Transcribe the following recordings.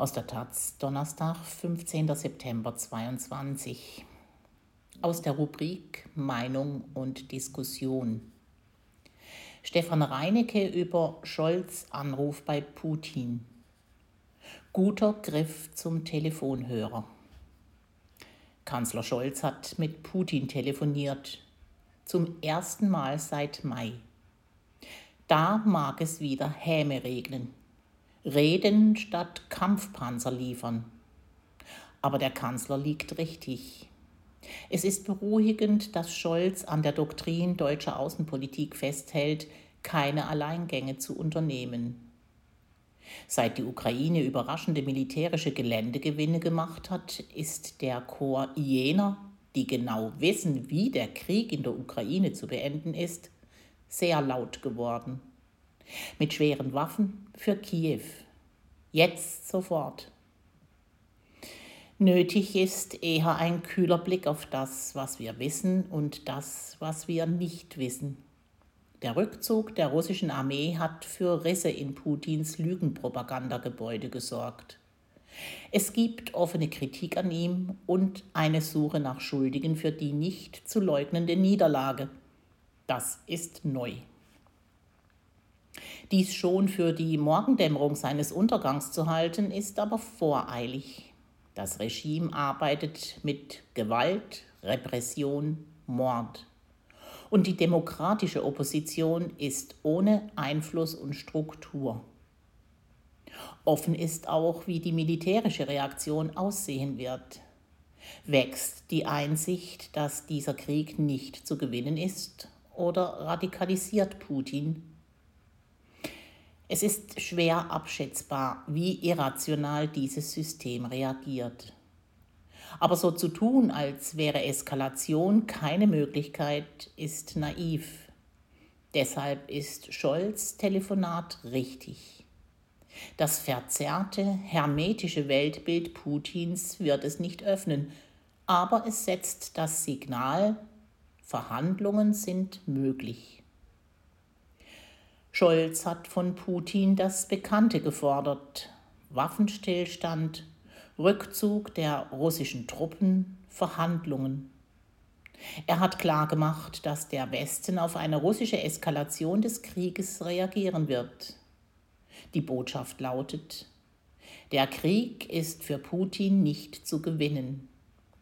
Aus der Taz, Donnerstag, 15. September 22. Aus der Rubrik Meinung und Diskussion. Stefan Reinecke über Scholz Anruf bei Putin. Guter Griff zum Telefonhörer. Kanzler Scholz hat mit Putin telefoniert. Zum ersten Mal seit Mai. Da mag es wieder Häme regnen. Reden statt Kampfpanzer liefern. Aber der Kanzler liegt richtig. Es ist beruhigend, dass Scholz an der Doktrin deutscher Außenpolitik festhält, keine Alleingänge zu unternehmen. Seit die Ukraine überraschende militärische Geländegewinne gemacht hat, ist der Chor jener, die genau wissen, wie der Krieg in der Ukraine zu beenden ist, sehr laut geworden mit schweren Waffen für Kiew. Jetzt sofort. Nötig ist eher ein kühler Blick auf das, was wir wissen und das, was wir nicht wissen. Der Rückzug der russischen Armee hat für Risse in Putins Lügenpropagandagebäude gesorgt. Es gibt offene Kritik an ihm und eine Suche nach Schuldigen für die nicht zu leugnende Niederlage. Das ist neu. Dies schon für die Morgendämmerung seines Untergangs zu halten, ist aber voreilig. Das Regime arbeitet mit Gewalt, Repression, Mord. Und die demokratische Opposition ist ohne Einfluss und Struktur. Offen ist auch, wie die militärische Reaktion aussehen wird. Wächst die Einsicht, dass dieser Krieg nicht zu gewinnen ist, oder radikalisiert Putin es ist schwer abschätzbar, wie irrational dieses System reagiert. Aber so zu tun, als wäre Eskalation keine Möglichkeit, ist naiv. Deshalb ist Scholz Telefonat richtig. Das verzerrte, hermetische Weltbild Putins wird es nicht öffnen, aber es setzt das Signal, Verhandlungen sind möglich. Scholz hat von Putin das Bekannte gefordert. Waffenstillstand, Rückzug der russischen Truppen, Verhandlungen. Er hat klargemacht, dass der Westen auf eine russische Eskalation des Krieges reagieren wird. Die Botschaft lautet, der Krieg ist für Putin nicht zu gewinnen.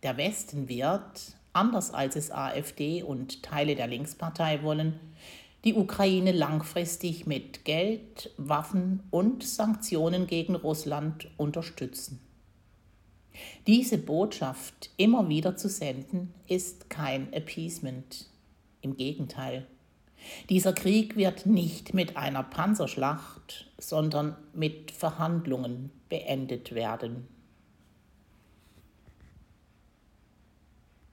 Der Westen wird, anders als es AfD und Teile der Linkspartei wollen, die Ukraine langfristig mit Geld, Waffen und Sanktionen gegen Russland unterstützen. Diese Botschaft immer wieder zu senden, ist kein Appeasement. Im Gegenteil. Dieser Krieg wird nicht mit einer Panzerschlacht, sondern mit Verhandlungen beendet werden.